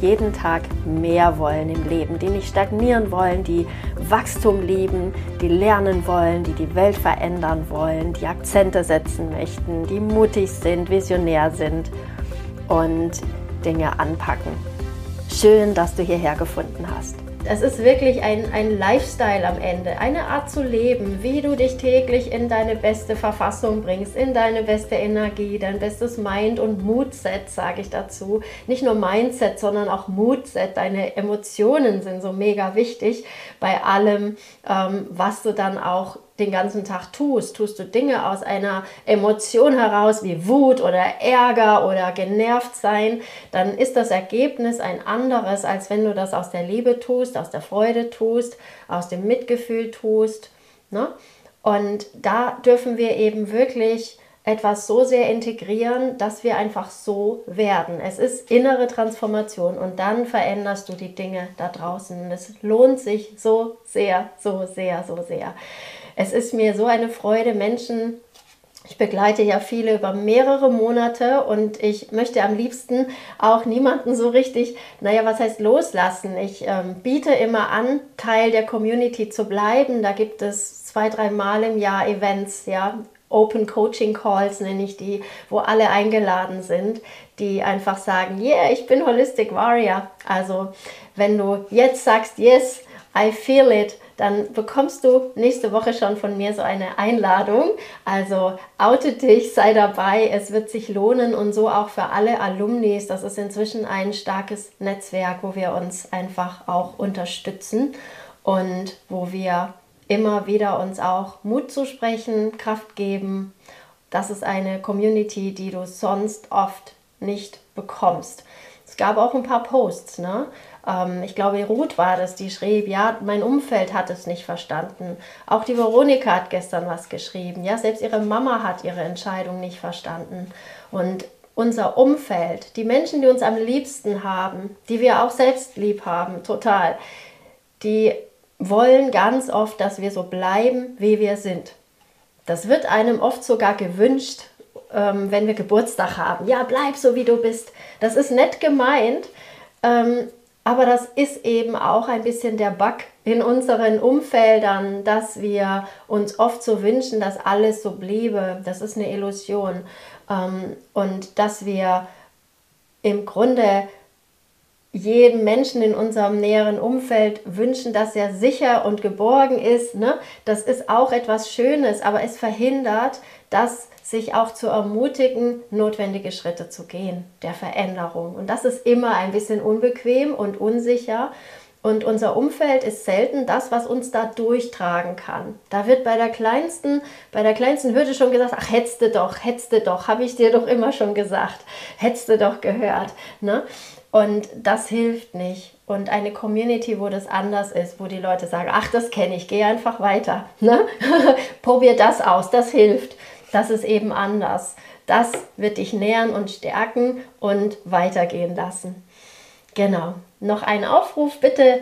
jeden Tag mehr wollen im Leben, die nicht stagnieren wollen, die Wachstum lieben, die lernen wollen, die die Welt verändern wollen, die Akzente setzen möchten, die mutig sind, visionär sind und Dinge anpacken. Schön, dass du hierher gefunden hast. Es ist wirklich ein, ein Lifestyle am Ende, eine Art zu leben, wie du dich täglich in deine beste Verfassung bringst, in deine beste Energie, dein bestes Mind- und Moodset, sage ich dazu. Nicht nur Mindset, sondern auch Moodset. Deine Emotionen sind so mega wichtig bei allem, ähm, was du dann auch den ganzen Tag tust. Tust du Dinge aus einer Emotion heraus wie Wut oder Ärger oder genervt sein, dann ist das Ergebnis ein anderes, als wenn du das aus der Liebe tust, aus der Freude tust, aus dem Mitgefühl tust. Ne? Und da dürfen wir eben wirklich etwas so sehr integrieren, dass wir einfach so werden. Es ist innere Transformation und dann veränderst du die Dinge da draußen. Es lohnt sich so sehr, so sehr, so sehr. Es ist mir so eine Freude, Menschen ich begleite ja viele über mehrere Monate und ich möchte am liebsten auch niemanden so richtig, naja, was heißt loslassen? Ich ähm, biete immer an, Teil der Community zu bleiben. Da gibt es zwei, drei Mal im Jahr Events, ja, Open Coaching Calls nenne ich die, wo alle eingeladen sind, die einfach sagen, yeah, ich bin Holistic Warrior. Also wenn du jetzt sagst, yes, I feel it, dann bekommst du nächste Woche schon von mir so eine Einladung. Also oute dich, sei dabei, es wird sich lohnen und so auch für alle Alumnis. Das ist inzwischen ein starkes Netzwerk, wo wir uns einfach auch unterstützen und wo wir immer wieder uns auch Mut zu sprechen, Kraft geben. Das ist eine Community, die du sonst oft nicht bekommst. Es gab auch ein paar Posts, ne? Ähm, ich glaube, Ruth war das, die schrieb, ja, mein Umfeld hat es nicht verstanden. Auch die Veronika hat gestern was geschrieben. Ja, selbst ihre Mama hat ihre Entscheidung nicht verstanden. Und unser Umfeld, die Menschen, die uns am liebsten haben, die wir auch selbst lieb haben, total, die wollen ganz oft, dass wir so bleiben, wie wir sind. Das wird einem oft sogar gewünscht, ähm, wenn wir Geburtstag haben. Ja, bleib so, wie du bist. Das ist nett gemeint, ähm, aber das ist eben auch ein bisschen der Bug in unseren Umfeldern, dass wir uns oft so wünschen, dass alles so bliebe. Das ist eine Illusion. Ähm, und dass wir im Grunde jedem Menschen in unserem näheren Umfeld wünschen, dass er sicher und geborgen ist. Ne? Das ist auch etwas Schönes, aber es verhindert, dass sich auch zu ermutigen, notwendige Schritte zu gehen, der Veränderung. Und das ist immer ein bisschen unbequem und unsicher. Und unser Umfeld ist selten das, was uns da durchtragen kann. Da wird bei der kleinsten, bei der kleinsten Hürde schon gesagt, ach, hättest du doch, hättest du doch, habe ich dir doch immer schon gesagt, hättest du doch gehört. Ne? Und das hilft nicht. Und eine Community, wo das anders ist, wo die Leute sagen, ach, das kenne ich, geh einfach weiter. Ne? Probier das aus, das hilft das ist eben anders. Das wird dich nähern und stärken und weitergehen lassen. Genau. Noch ein Aufruf bitte.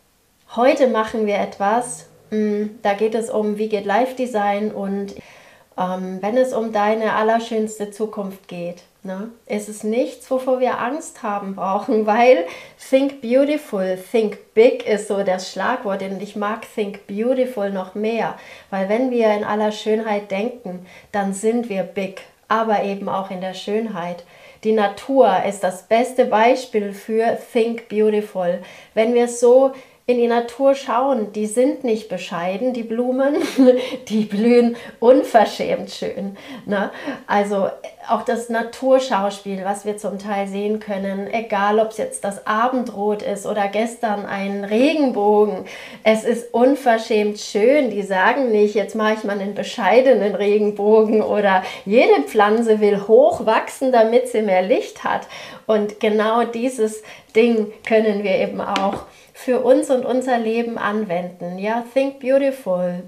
Heute machen wir etwas. Mm, da geht es um Wie geht Live Design und ähm, wenn es um deine allerschönste Zukunft geht. Ne? Es ist nichts, wovor wir Angst haben brauchen, weil Think Beautiful, Think Big ist so das Schlagwort und ich mag Think Beautiful noch mehr, weil wenn wir in aller Schönheit denken, dann sind wir big, aber eben auch in der Schönheit. Die Natur ist das beste Beispiel für Think Beautiful. Wenn wir so in die Natur schauen, die sind nicht bescheiden, die Blumen, die blühen unverschämt schön. Ne? Also auch das Naturschauspiel, was wir zum Teil sehen können, egal ob es jetzt das Abendrot ist oder gestern ein Regenbogen, es ist unverschämt schön. Die sagen nicht, jetzt mache ich mal einen bescheidenen Regenbogen oder jede Pflanze will hoch wachsen, damit sie mehr Licht hat. Und genau dieses Ding können wir eben auch für uns und unser Leben anwenden. Ja, think beautiful.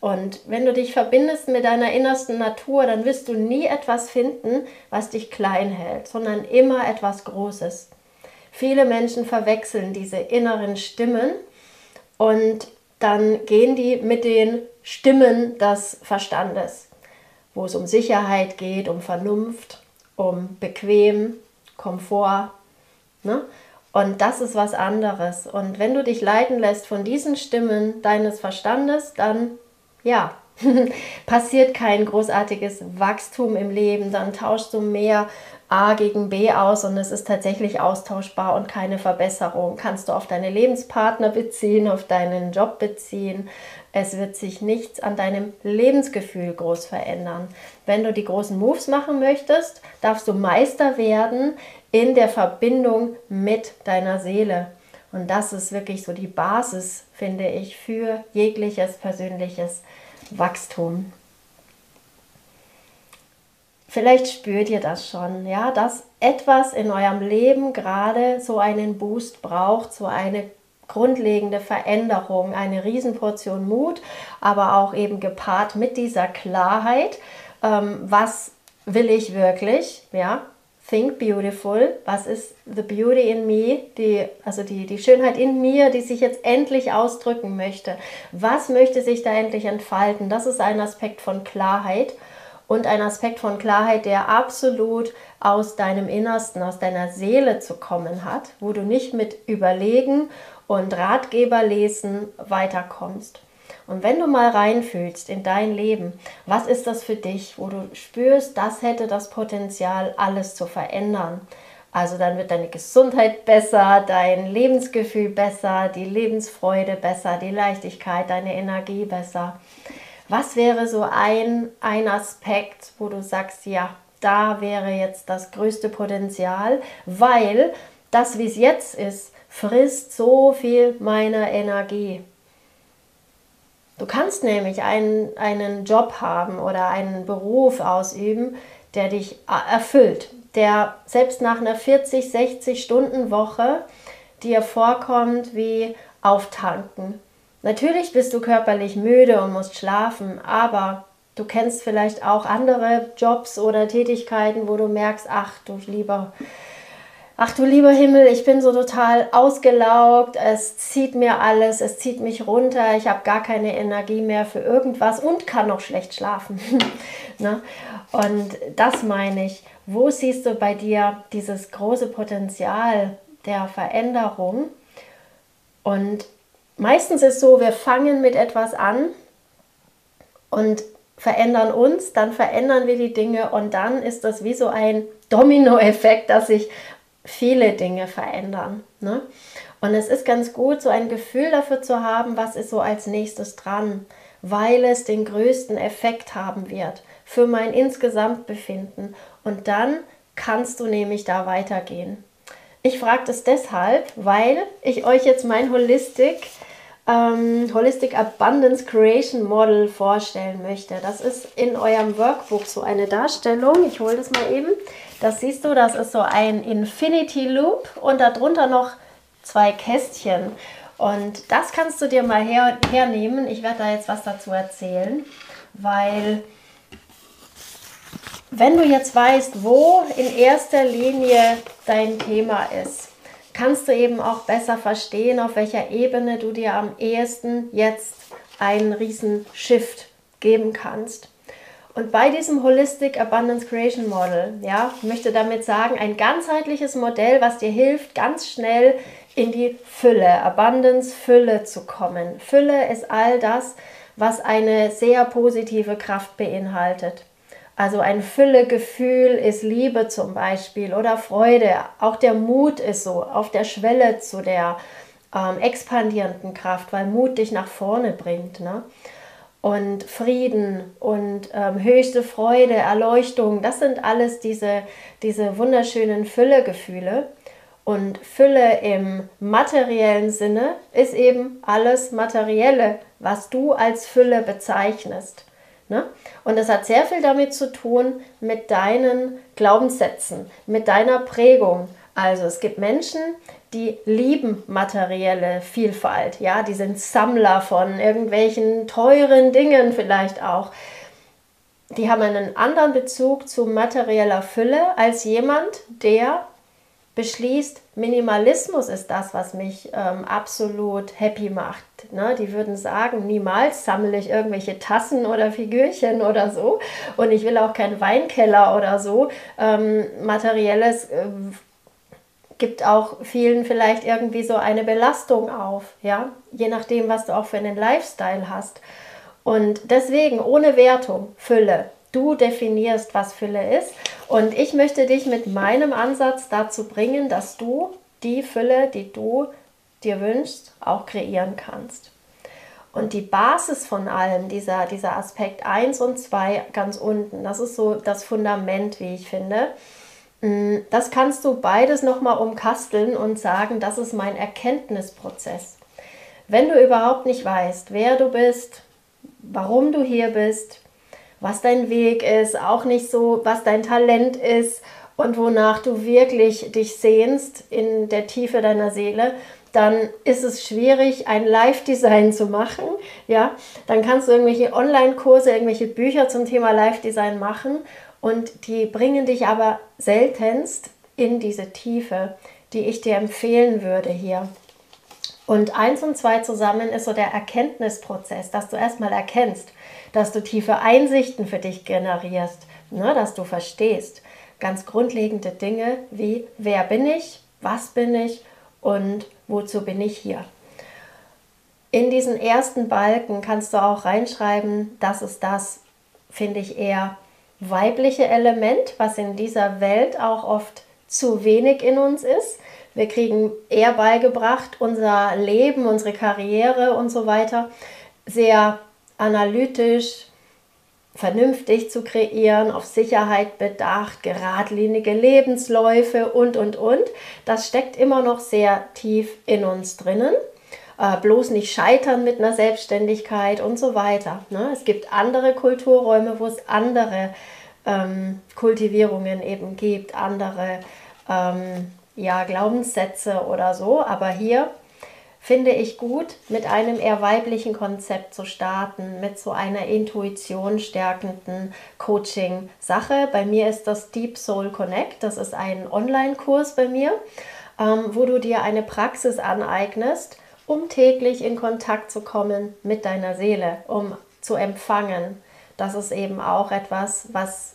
Und wenn du dich verbindest mit deiner innersten Natur, dann wirst du nie etwas finden, was dich klein hält, sondern immer etwas Großes. Viele Menschen verwechseln diese inneren Stimmen und dann gehen die mit den Stimmen des Verstandes, wo es um Sicherheit geht, um Vernunft, um bequem, Komfort. Ne? Und das ist was anderes. Und wenn du dich leiten lässt von diesen Stimmen deines Verstandes, dann ja, passiert kein großartiges Wachstum im Leben, dann tauschst du mehr A gegen B aus und es ist tatsächlich austauschbar und keine Verbesserung. Kannst du auf deine Lebenspartner beziehen, auf deinen Job beziehen. Es wird sich nichts an deinem Lebensgefühl groß verändern. Wenn du die großen Moves machen möchtest, darfst du Meister werden in der Verbindung mit deiner Seele. Und das ist wirklich so die Basis, finde ich, für jegliches persönliches Wachstum. Vielleicht spürt ihr das schon, ja, dass etwas in eurem Leben gerade so einen Boost braucht, so eine grundlegende Veränderung, eine Riesenportion Mut, aber auch eben gepaart mit dieser Klarheit, ähm, was will ich wirklich, ja, Think Beautiful, was ist the beauty in me, die, also die, die Schönheit in mir, die sich jetzt endlich ausdrücken möchte. Was möchte sich da endlich entfalten? Das ist ein Aspekt von Klarheit und ein Aspekt von Klarheit, der absolut aus deinem Innersten, aus deiner Seele zu kommen hat, wo du nicht mit Überlegen und Ratgeber lesen weiterkommst. Und wenn du mal reinfühlst in dein Leben, was ist das für dich, wo du spürst, das hätte das Potenzial, alles zu verändern. Also dann wird deine Gesundheit besser, dein Lebensgefühl besser, die Lebensfreude besser, die Leichtigkeit, deine Energie besser. Was wäre so ein, ein Aspekt, wo du sagst, ja, da wäre jetzt das größte Potenzial, weil das, wie es jetzt ist, frisst so viel meiner Energie. Du kannst nämlich einen, einen Job haben oder einen Beruf ausüben, der dich erfüllt, der selbst nach einer 40, 60 Stunden Woche dir vorkommt wie auftanken. Natürlich bist du körperlich müde und musst schlafen, aber du kennst vielleicht auch andere Jobs oder Tätigkeiten, wo du merkst, ach du lieber, ach du lieber Himmel, ich bin so total ausgelaugt, es zieht mir alles, es zieht mich runter, ich habe gar keine Energie mehr für irgendwas und kann noch schlecht schlafen. ne? Und das meine ich. Wo siehst du bei dir dieses große Potenzial der Veränderung? Und meistens ist so, wir fangen mit etwas an und verändern uns, dann verändern wir die Dinge und dann ist das wie so ein Dominoeffekt, dass sich viele Dinge verändern. Ne? Und es ist ganz gut, so ein Gefühl dafür zu haben, was ist so als nächstes dran, weil es den größten Effekt haben wird für mein Insgesamtbefinden. Und dann kannst du nämlich da weitergehen. Ich frage das deshalb, weil ich euch jetzt mein Holistic, ähm, Holistic Abundance Creation Model vorstellen möchte. Das ist in eurem Workbook so eine Darstellung. Ich hole das mal eben. Das siehst du, das ist so ein Infinity Loop und darunter noch zwei Kästchen. Und das kannst du dir mal her, hernehmen. Ich werde da jetzt was dazu erzählen, weil wenn du jetzt weißt, wo in erster Linie dein Thema ist, kannst du eben auch besser verstehen, auf welcher Ebene du dir am ehesten jetzt einen riesen Shift geben kannst. Und bei diesem Holistic Abundance Creation Model, ja, ich möchte damit sagen, ein ganzheitliches Modell, was dir hilft, ganz schnell in die Fülle, Abundance, Fülle zu kommen. Fülle ist all das, was eine sehr positive Kraft beinhaltet. Also ein Füllegefühl ist Liebe zum Beispiel oder Freude. Auch der Mut ist so auf der Schwelle zu der ähm, expandierenden Kraft, weil Mut dich nach vorne bringt. Ne? Und Frieden und ähm, höchste Freude, Erleuchtung, das sind alles diese, diese wunderschönen Füllegefühle. Und Fülle im materiellen Sinne ist eben alles Materielle, was du als Fülle bezeichnest. Ne? Und das hat sehr viel damit zu tun mit deinen Glaubenssätzen, mit deiner Prägung. Also es gibt Menschen, die lieben materielle Vielfalt. Ja, die sind Sammler von irgendwelchen teuren Dingen vielleicht auch. Die haben einen anderen Bezug zu materieller Fülle als jemand, der beschließt, Minimalismus ist das, was mich ähm, absolut happy macht. Ne? Die würden sagen, niemals sammle ich irgendwelche Tassen oder Figürchen oder so. Und ich will auch keinen Weinkeller oder so. Ähm, materielles äh, gibt auch vielen vielleicht irgendwie so eine Belastung auf, ja, je nachdem, was du auch für einen Lifestyle hast. Und deswegen ohne Wertung, Fülle. Du definierst, was Fülle ist. Und ich möchte dich mit meinem Ansatz dazu bringen, dass du die Fülle, die du dir wünschst, auch kreieren kannst. Und die Basis von allem, dieser, dieser Aspekt 1 und 2 ganz unten, das ist so das Fundament, wie ich finde. Mm, das kannst du beides nochmal umkasteln und sagen, das ist mein Erkenntnisprozess. Wenn du überhaupt nicht weißt, wer du bist, warum du hier bist, was dein Weg ist, auch nicht so, was dein Talent ist und wonach du wirklich dich sehnst in der Tiefe deiner Seele, dann ist es schwierig, ein Live-Design zu machen. Ja, dann kannst du irgendwelche Online-Kurse, irgendwelche Bücher zum Thema Live-Design machen und die bringen dich aber seltenst in diese Tiefe, die ich dir empfehlen würde hier. Und eins und zwei zusammen ist so der Erkenntnisprozess, dass du erstmal erkennst, dass du tiefe Einsichten für dich generierst, ne, dass du verstehst ganz grundlegende Dinge wie wer bin ich, was bin ich und wozu bin ich hier. In diesen ersten Balken kannst du auch reinschreiben, das ist das, finde ich, eher weibliche Element, was in dieser Welt auch oft zu wenig in uns ist. Wir kriegen eher beigebracht, unser Leben, unsere Karriere und so weiter sehr analytisch, vernünftig zu kreieren, auf Sicherheit bedacht, geradlinige Lebensläufe und, und, und. Das steckt immer noch sehr tief in uns drinnen. Äh, bloß nicht scheitern mit einer Selbstständigkeit und so weiter. Ne? Es gibt andere Kulturräume, wo es andere ähm, Kultivierungen eben gibt, andere ähm, ja, Glaubenssätze oder so. Aber hier finde ich gut, mit einem eher weiblichen Konzept zu starten, mit so einer Intuition stärkenden Coaching-Sache. Bei mir ist das Deep Soul Connect. Das ist ein Online-Kurs bei mir, ähm, wo du dir eine Praxis aneignest, um täglich in Kontakt zu kommen mit deiner Seele, um zu empfangen. Das ist eben auch etwas, was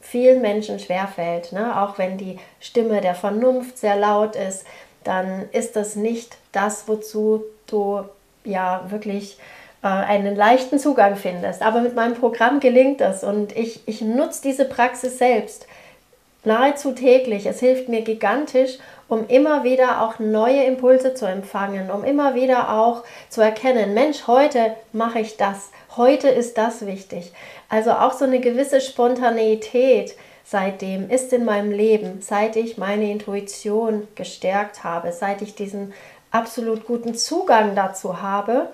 vielen Menschen schwerfällt. Ne? Auch wenn die Stimme der Vernunft sehr laut ist, dann ist das nicht das, wozu du ja wirklich äh, einen leichten Zugang findest. Aber mit meinem Programm gelingt das und ich, ich nutze diese Praxis selbst nahezu täglich. Es hilft mir gigantisch, um immer wieder auch neue Impulse zu empfangen, um immer wieder auch zu erkennen, Mensch, heute mache ich das, heute ist das wichtig. Also auch so eine gewisse Spontaneität seitdem ist in meinem Leben, seit ich meine Intuition gestärkt habe, seit ich diesen absolut guten Zugang dazu habe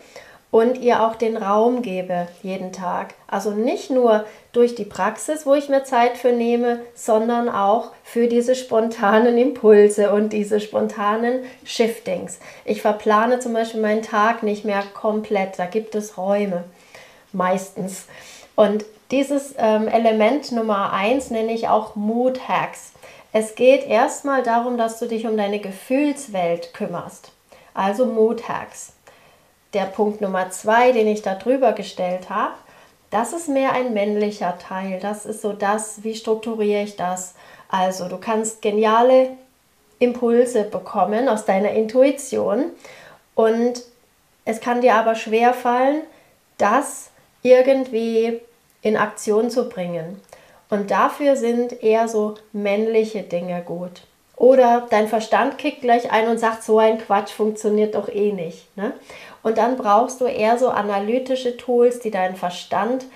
und ihr auch den Raum gebe jeden Tag. Also nicht nur durch die Praxis, wo ich mir Zeit für nehme, sondern auch für diese spontanen Impulse und diese spontanen Shiftings. Ich verplane zum Beispiel meinen Tag nicht mehr komplett, da gibt es Räume meistens. Und dieses ähm, Element Nummer 1 nenne ich auch Mood Hacks. Es geht erstmal darum, dass du dich um deine Gefühlswelt kümmerst. Also Mood Hacks. Der Punkt Nummer 2, den ich da drüber gestellt habe, das ist mehr ein männlicher Teil. Das ist so das, wie strukturiere ich das? Also du kannst geniale Impulse bekommen aus deiner Intuition und es kann dir aber schwer fallen, das irgendwie in Aktion zu bringen. Und dafür sind eher so männliche Dinge gut. Oder dein Verstand kickt gleich ein und sagt, so ein Quatsch funktioniert doch eh nicht. Ne? Und dann brauchst du eher so analytische Tools, die deinen Verstand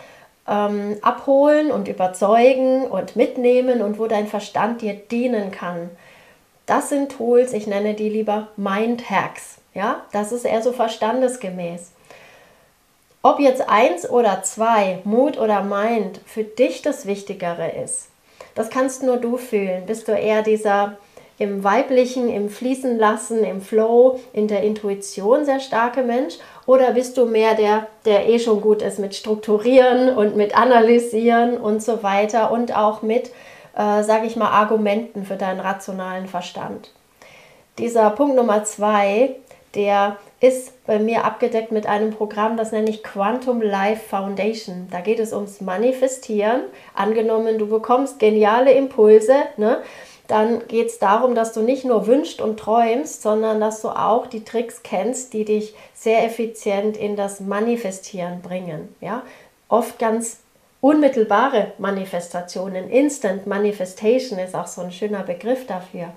ähm, abholen und überzeugen und mitnehmen und wo dein Verstand dir dienen kann. Das sind Tools, ich nenne die lieber Mind Hacks. Ja, das ist eher so verstandesgemäß. Ob jetzt eins oder zwei, Mut oder Mind, für dich das Wichtigere ist, das kannst nur du fühlen. Bist du eher dieser im Weiblichen, im Fließen lassen, im Flow, in der Intuition sehr starke Mensch? Oder bist du mehr der, der eh schon gut ist mit Strukturieren und mit Analysieren und so weiter und auch mit, äh, sage ich mal, Argumenten für deinen rationalen Verstand? Dieser Punkt Nummer zwei, der ist bei mir abgedeckt mit einem Programm, das nenne ich Quantum Life Foundation. Da geht es ums Manifestieren. Angenommen, du bekommst geniale Impulse, ne? Dann geht es darum, dass du nicht nur wünschst und träumst, sondern dass du auch die Tricks kennst, die dich sehr effizient in das Manifestieren bringen. Ja? Oft ganz unmittelbare Manifestationen, Instant Manifestation ist auch so ein schöner Begriff dafür,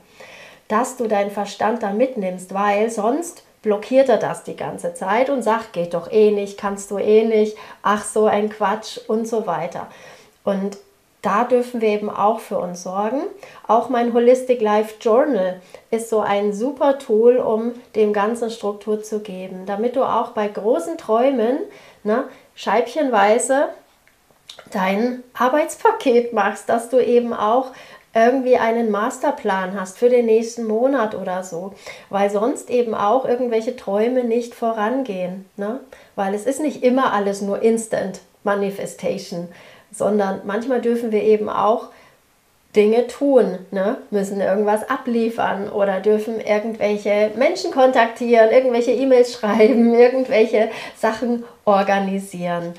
dass du deinen Verstand da mitnimmst, weil sonst blockiert er das die ganze Zeit und sagt, geht doch eh nicht, kannst du eh nicht, ach so ein Quatsch und so weiter. Und da dürfen wir eben auch für uns sorgen. Auch mein Holistic Life Journal ist so ein super Tool, um dem Ganzen Struktur zu geben, damit du auch bei großen Träumen ne, scheibchenweise dein Arbeitspaket machst, dass du eben auch irgendwie einen Masterplan hast für den nächsten Monat oder so, weil sonst eben auch irgendwelche Träume nicht vorangehen, ne? weil es ist nicht immer alles nur Instant Manifestation, sondern manchmal dürfen wir eben auch Dinge tun, ne? müssen irgendwas abliefern oder dürfen irgendwelche Menschen kontaktieren, irgendwelche E-Mails schreiben, irgendwelche Sachen organisieren.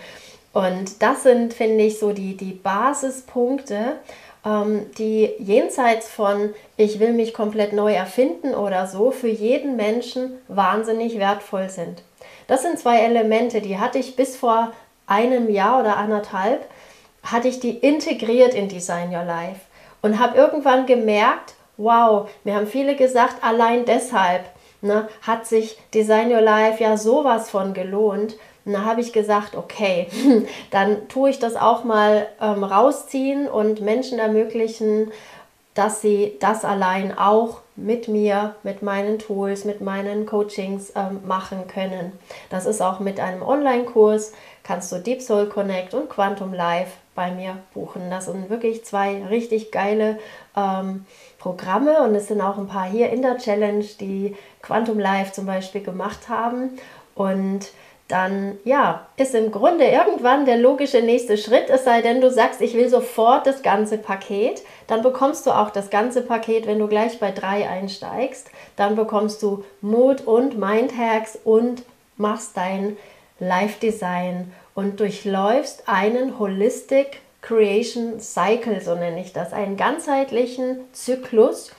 Und das sind, finde ich, so die, die Basispunkte, ähm, die jenseits von ich will mich komplett neu erfinden oder so für jeden Menschen wahnsinnig wertvoll sind. Das sind zwei Elemente, die hatte ich bis vor einem Jahr oder anderthalb, hatte ich die integriert in Design Your Life und habe irgendwann gemerkt, wow, mir haben viele gesagt, allein deshalb ne, hat sich Design Your Life ja sowas von gelohnt, und da habe ich gesagt, okay, dann tue ich das auch mal ähm, rausziehen und Menschen ermöglichen, dass sie das allein auch mit mir, mit meinen Tools, mit meinen Coachings ähm, machen können. Das ist auch mit einem Online-Kurs, kannst du Deep Soul Connect und Quantum Life bei mir buchen. Das sind wirklich zwei richtig geile ähm, Programme und es sind auch ein paar hier in der Challenge, die Quantum Life zum Beispiel gemacht haben. Und dann ja, ist im Grunde irgendwann der logische nächste Schritt, es sei denn, du sagst, ich will sofort das ganze Paket, dann bekommst du auch das ganze Paket, wenn du gleich bei drei einsteigst, dann bekommst du Mood und Mindhacks und machst dein Life Design und durchläufst einen Holistic Creation Cycle, so nenne ich das, einen ganzheitlichen Zyklus,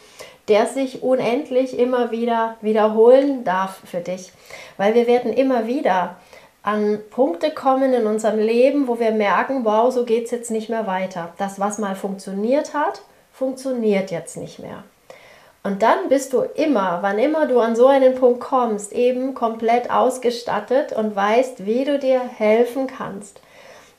der sich unendlich immer wieder wiederholen darf für dich. Weil wir werden immer wieder an Punkte kommen in unserem Leben, wo wir merken, wow, so geht es jetzt nicht mehr weiter. Das, was mal funktioniert hat, funktioniert jetzt nicht mehr. Und dann bist du immer, wann immer du an so einen Punkt kommst, eben komplett ausgestattet und weißt, wie du dir helfen kannst.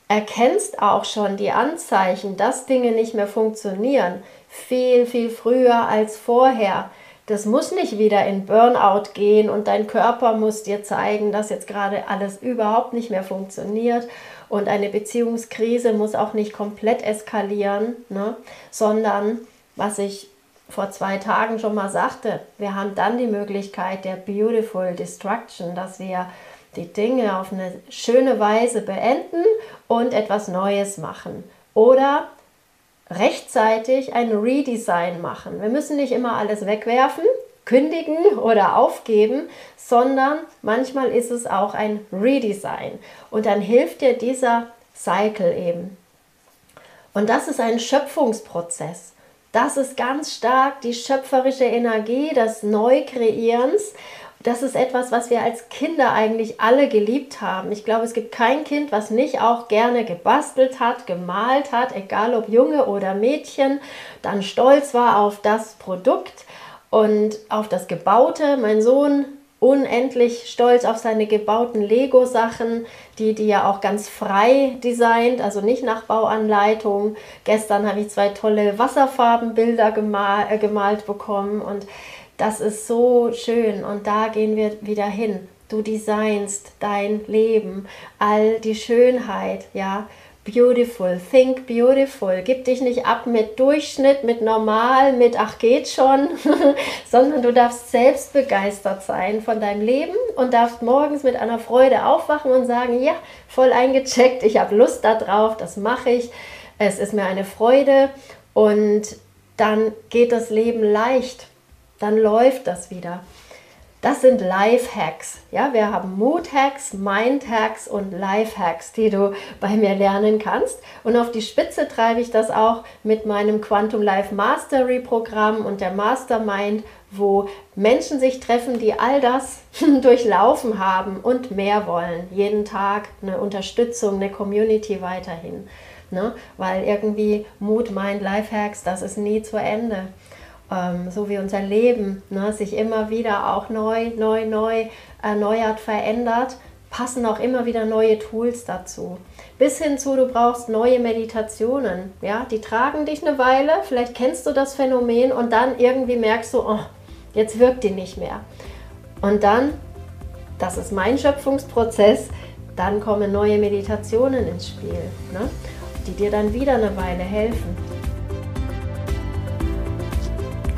Erkennst auch schon die Anzeichen, dass Dinge nicht mehr funktionieren, viel, viel früher als vorher. Das muss nicht wieder in Burnout gehen und dein Körper muss dir zeigen, dass jetzt gerade alles überhaupt nicht mehr funktioniert. Und eine Beziehungskrise muss auch nicht komplett eskalieren, ne? sondern was ich vor zwei Tagen schon mal sagte, wir haben dann die Möglichkeit der Beautiful Destruction, dass wir die Dinge auf eine schöne Weise beenden und etwas Neues machen. Oder rechtzeitig ein Redesign machen. Wir müssen nicht immer alles wegwerfen, kündigen oder aufgeben, sondern manchmal ist es auch ein Redesign. Und dann hilft dir dieser Cycle eben. Und das ist ein Schöpfungsprozess. Das ist ganz stark die schöpferische Energie des Neukreierens das ist etwas, was wir als Kinder eigentlich alle geliebt haben. Ich glaube, es gibt kein Kind, was nicht auch gerne gebastelt hat, gemalt hat, egal ob Junge oder Mädchen, dann stolz war auf das Produkt und auf das Gebaute. Mein Sohn unendlich stolz auf seine gebauten Lego-Sachen, die die ja auch ganz frei designt, also nicht nach Bauanleitung. Gestern habe ich zwei tolle Wasserfarbenbilder gemal, äh, gemalt bekommen und das ist so schön und da gehen wir wieder hin. Du designst dein Leben, all die Schönheit, ja, beautiful, think beautiful. Gib dich nicht ab mit Durchschnitt, mit normal, mit ach geht schon, sondern du darfst selbst begeistert sein von deinem Leben und darfst morgens mit einer Freude aufwachen und sagen, ja, voll eingecheckt, ich habe Lust darauf, das mache ich, es ist mir eine Freude. Und dann geht das Leben leicht, dann läuft das wieder. Das sind Life-Hacks. Ja, wir haben Mood-Hacks, Mind-Hacks und Life-Hacks, die du bei mir lernen kannst. Und auf die Spitze treibe ich das auch mit meinem Quantum Life Mastery Programm und der Mastermind, wo Menschen sich treffen, die all das durchlaufen haben und mehr wollen. Jeden Tag eine Unterstützung, eine Community weiterhin. Ne? Weil irgendwie Mood, Mind, Life-Hacks, das ist nie zu Ende ähm, so wie unser Leben ne, sich immer wieder auch neu, neu, neu erneuert, verändert, passen auch immer wieder neue Tools dazu. Bis hin zu, du brauchst neue Meditationen. Ja, die tragen dich eine Weile, vielleicht kennst du das Phänomen und dann irgendwie merkst du, oh, jetzt wirkt die nicht mehr. Und dann, das ist mein Schöpfungsprozess, dann kommen neue Meditationen ins Spiel, ne, die dir dann wieder eine Weile helfen.